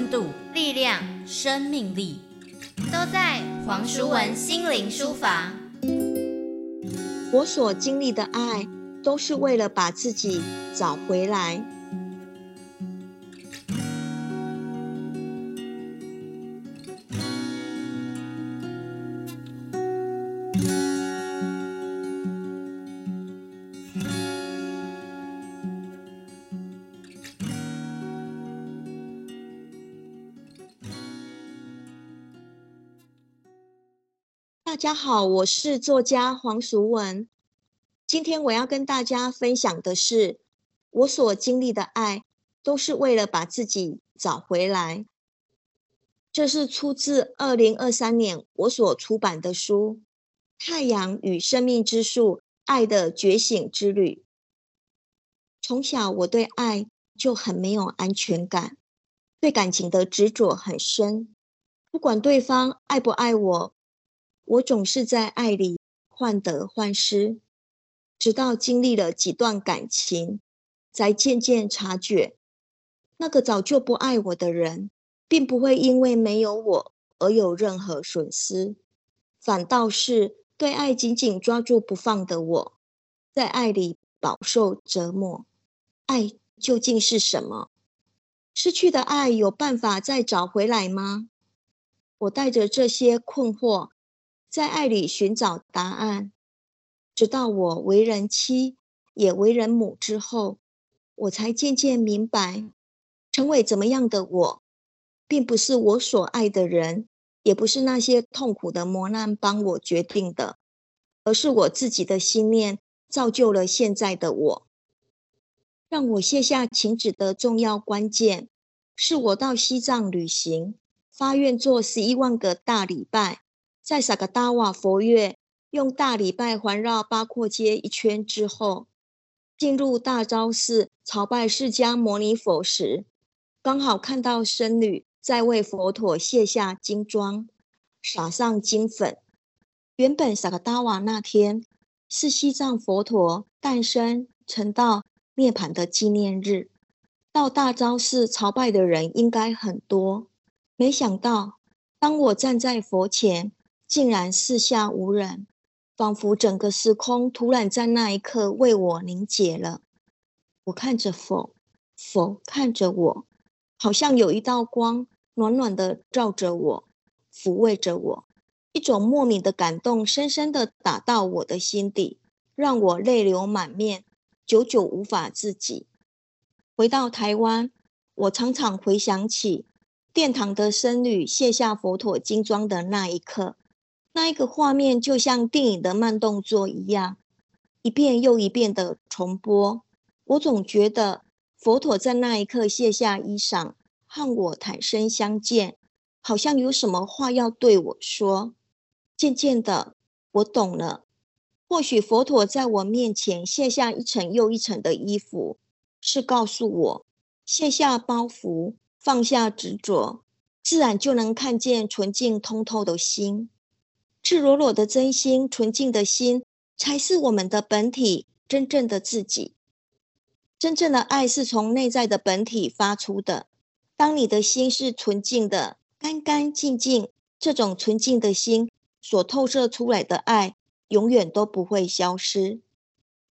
温度、力量、生命力，都在黄淑文心灵书房。我所经历的爱，都是为了把自己找回来。大家好，我是作家黄淑文。今天我要跟大家分享的是，我所经历的爱，都是为了把自己找回来。这是出自二零二三年我所出版的书《太阳与生命之树：爱的觉醒之旅》。从小我对爱就很没有安全感，对感情的执着很深，不管对方爱不爱我。我总是在爱里患得患失，直到经历了几段感情，才渐渐察觉，那个早就不爱我的人，并不会因为没有我而有任何损失，反倒是对爱紧紧抓住不放的我，在爱里饱受折磨。爱究竟是什么？失去的爱有办法再找回来吗？我带着这些困惑。在爱里寻找答案，直到我为人妻，也为人母之后，我才渐渐明白，成为怎么样的我，并不是我所爱的人，也不是那些痛苦的磨难帮我决定的，而是我自己的心念造就了现在的我。让我卸下情纸的重要关键，是我到西藏旅行，发愿做十一万个大礼拜。在萨格达瓦佛院用大礼拜环绕八廓街一圈之后，进入大昭寺朝拜释迦牟尼佛时，刚好看到僧侣在为佛陀卸下金装，撒上金粉。原本萨格达瓦那天是西藏佛陀诞生成道涅槃的纪念日，到大昭寺朝拜的人应该很多。没想到，当我站在佛前，竟然四下无人，仿佛整个时空突然在那一刻为我凝结了。我看着佛，佛看着我，好像有一道光暖暖的照着我，抚慰着我。一种莫名的感动深深的打到我的心底，让我泪流满面，久久无法自己。回到台湾，我常常回想起殿堂的僧侣卸下佛陀金装的那一刻。那一个画面就像电影的慢动作一样，一遍又一遍的重播。我总觉得佛陀在那一刻卸下衣裳，和我坦身相见，好像有什么话要对我说。渐渐的，我懂了。或许佛陀在我面前卸下一层又一层的衣服，是告诉我卸下包袱，放下执着，自然就能看见纯净通透的心。赤裸裸的真心，纯净的心，才是我们的本体，真正的自己。真正的爱是从内在的本体发出的。当你的心是纯净的，干干净净，这种纯净的心所透射出来的爱，永远都不会消失。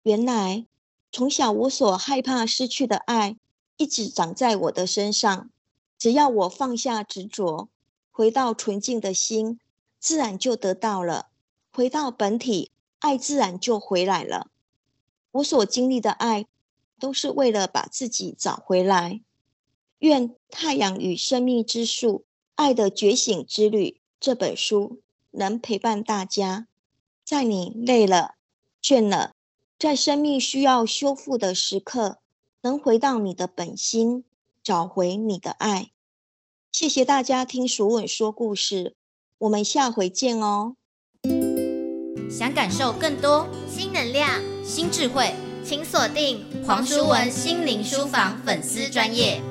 原来，从小我所害怕失去的爱，一直长在我的身上。只要我放下执着，回到纯净的心。自然就得到了，回到本体，爱自然就回来了。我所经历的爱，都是为了把自己找回来。愿《太阳与生命之树：爱的觉醒之旅》这本书能陪伴大家，在你累了、倦了，在生命需要修复的时刻，能回到你的本心，找回你的爱。谢谢大家听淑文说故事。我们下回见哦！想感受更多新能量、新智慧，请锁定黄淑文心灵书房粉丝专业。